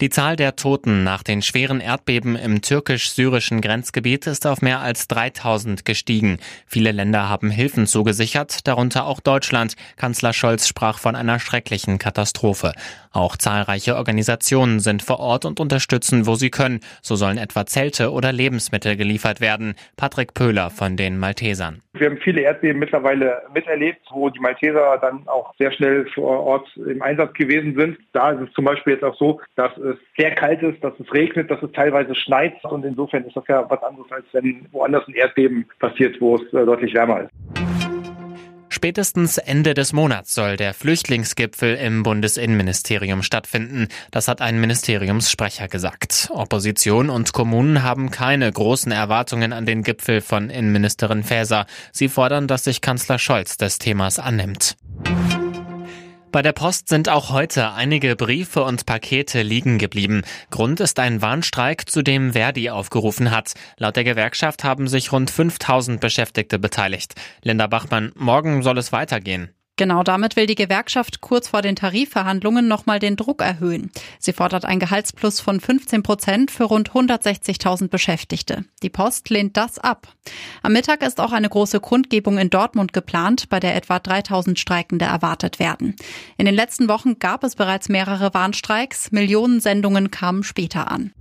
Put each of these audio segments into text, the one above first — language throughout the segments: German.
Die Zahl der Toten nach den schweren Erdbeben im türkisch-syrischen Grenzgebiet ist auf mehr als 3000 gestiegen. Viele Länder haben Hilfen zugesichert, darunter auch Deutschland. Kanzler Scholz sprach von einer schrecklichen Katastrophe. Auch zahlreiche Organisationen sind vor Ort und unterstützen, wo sie können. So sollen etwa Zelte oder Lebensmittel geliefert werden. Patrick Pöhler von den Maltesern. Wir haben viele Erdbeben mittlerweile miterlebt, wo die Malteser dann auch sehr schnell vor Ort im Einsatz gewesen sind. Da ist es zum Beispiel jetzt auch so, dass es sehr kalt ist, dass es regnet, dass es teilweise schneit. Und insofern ist das ja was anderes, als wenn woanders ein Erdbeben passiert, wo es äh, deutlich wärmer ist. Spätestens Ende des Monats soll der Flüchtlingsgipfel im Bundesinnenministerium stattfinden. Das hat ein Ministeriumssprecher gesagt. Opposition und Kommunen haben keine großen Erwartungen an den Gipfel von Innenministerin Faeser. Sie fordern, dass sich Kanzler Scholz des Themas annimmt. Bei der Post sind auch heute einige Briefe und Pakete liegen geblieben. Grund ist ein Warnstreik, zu dem Verdi aufgerufen hat. Laut der Gewerkschaft haben sich rund 5000 Beschäftigte beteiligt. Linda Bachmann, morgen soll es weitergehen. Genau damit will die Gewerkschaft kurz vor den Tarifverhandlungen nochmal den Druck erhöhen. Sie fordert ein Gehaltsplus von 15 Prozent für rund 160.000 Beschäftigte. Die Post lehnt das ab. Am Mittag ist auch eine große Kundgebung in Dortmund geplant, bei der etwa 3000 Streikende erwartet werden. In den letzten Wochen gab es bereits mehrere Warnstreiks. Millionen Sendungen kamen später an.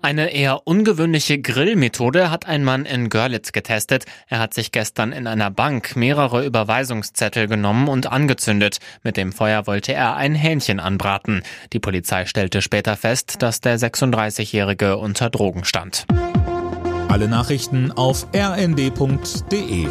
Eine eher ungewöhnliche Grillmethode hat ein Mann in Görlitz getestet. Er hat sich gestern in einer Bank mehrere Überweisungszettel genommen und angezündet. Mit dem Feuer wollte er ein Hähnchen anbraten. Die Polizei stellte später fest, dass der 36-Jährige unter Drogen stand. Alle Nachrichten auf rnd.de